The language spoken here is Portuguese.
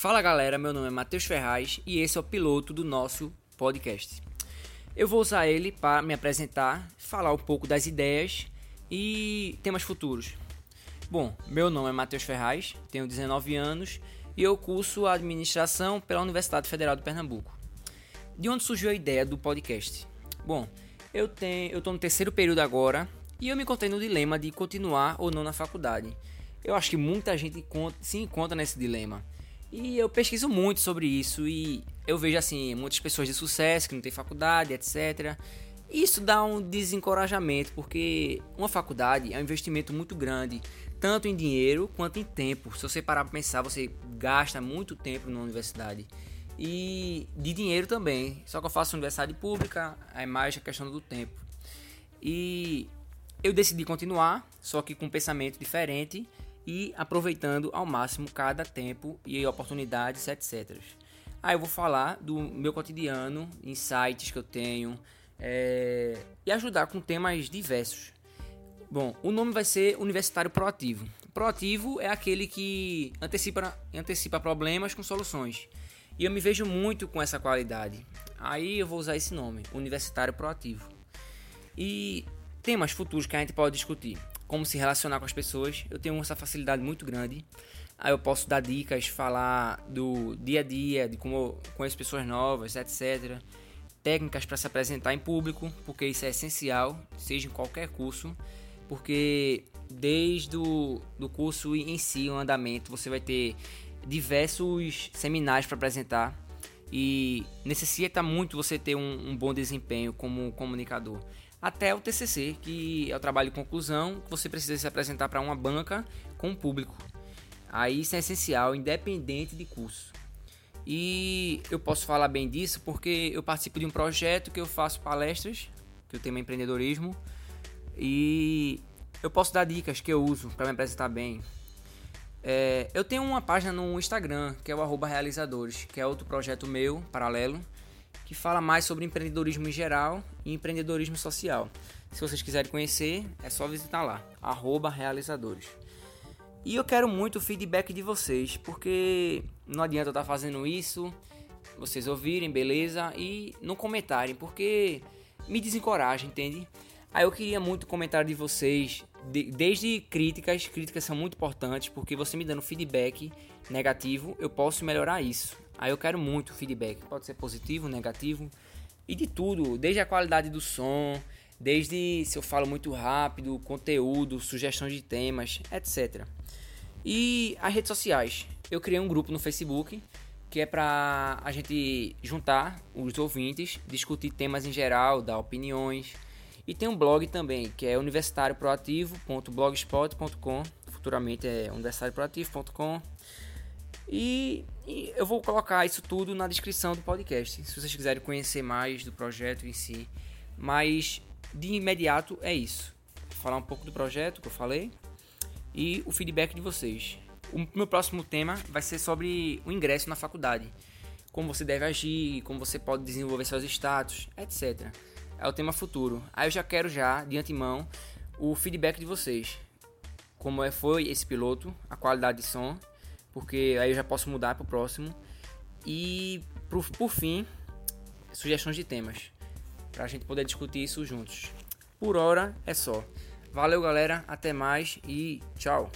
Fala galera, meu nome é Matheus Ferraz e esse é o piloto do nosso podcast. Eu vou usar ele para me apresentar, falar um pouco das ideias e temas futuros. Bom, meu nome é Matheus Ferraz, tenho 19 anos e eu curso administração pela Universidade Federal de Pernambuco. De onde surgiu a ideia do podcast? Bom, eu tenho, eu no terceiro período agora e eu me encontrei no dilema de continuar ou não na faculdade. Eu acho que muita gente se encontra nesse dilema. E eu pesquiso muito sobre isso e eu vejo assim muitas pessoas de sucesso que não têm faculdade, etc. Isso dá um desencorajamento porque uma faculdade é um investimento muito grande, tanto em dinheiro quanto em tempo. Se você parar para pensar, você gasta muito tempo na universidade e de dinheiro também. Só que eu faço universidade pública, é mais a questão do tempo. E eu decidi continuar, só que com um pensamento diferente e aproveitando ao máximo cada tempo e oportunidades, etc. Aí eu vou falar do meu cotidiano, insights que eu tenho é, e ajudar com temas diversos. Bom, o nome vai ser Universitário Proativo. Proativo é aquele que antecipa, antecipa problemas com soluções. E eu me vejo muito com essa qualidade. Aí eu vou usar esse nome, Universitário Proativo. E temas futuros que a gente pode discutir como se relacionar com as pessoas. Eu tenho essa facilidade muito grande. Aí eu posso dar dicas, falar do dia a dia, de como eu conheço pessoas novas, etc. Técnicas para se apresentar em público, porque isso é essencial, seja em qualquer curso, porque desde o do curso em si, o andamento, você vai ter diversos seminários para apresentar e necessita muito você ter um, um bom desempenho como comunicador até o TCC, que é o trabalho de conclusão, que você precisa se apresentar para uma banca com o público. Aí isso é essencial, independente de curso. E eu posso falar bem disso porque eu participo de um projeto que eu faço palestras, que o tema empreendedorismo, e eu posso dar dicas que eu uso para me apresentar bem. É, eu tenho uma página no Instagram, que é o realizadores, que é outro projeto meu, paralelo, que fala mais sobre empreendedorismo em geral e empreendedorismo social. Se vocês quiserem conhecer, é só visitar lá, realizadores. E eu quero muito o feedback de vocês, porque não adianta eu estar fazendo isso, vocês ouvirem, beleza, e não comentarem, porque me desencoraja, entende? Aí eu queria muito o comentário de vocês, de, desde críticas, críticas são muito importantes, porque você me dando feedback negativo, eu posso melhorar isso. Aí eu quero muito feedback, pode ser positivo, negativo e de tudo, desde a qualidade do som, desde se eu falo muito rápido, conteúdo, sugestões de temas, etc. E as redes sociais. Eu criei um grupo no Facebook que é para a gente juntar os ouvintes, discutir temas em geral, dar opiniões. E tem um blog também, que é universitárioproativo.blogspot.com. Futuramente é universitárioproativo.com. E, e, eu vou colocar isso tudo na descrição do podcast, se vocês quiserem conhecer mais do projeto em si. Mas de imediato é isso. Vou falar um pouco do projeto que eu falei e o feedback de vocês. O meu próximo tema vai ser sobre o ingresso na faculdade. Como você deve agir, como você pode desenvolver seus status, etc. É o tema futuro. Aí eu já quero já, de antemão, o feedback de vocês. Como é, foi esse piloto, a qualidade de som porque aí eu já posso mudar para o próximo. E por, por fim, sugestões de temas para a gente poder discutir isso juntos. Por hora é só. Valeu, galera, até mais e tchau.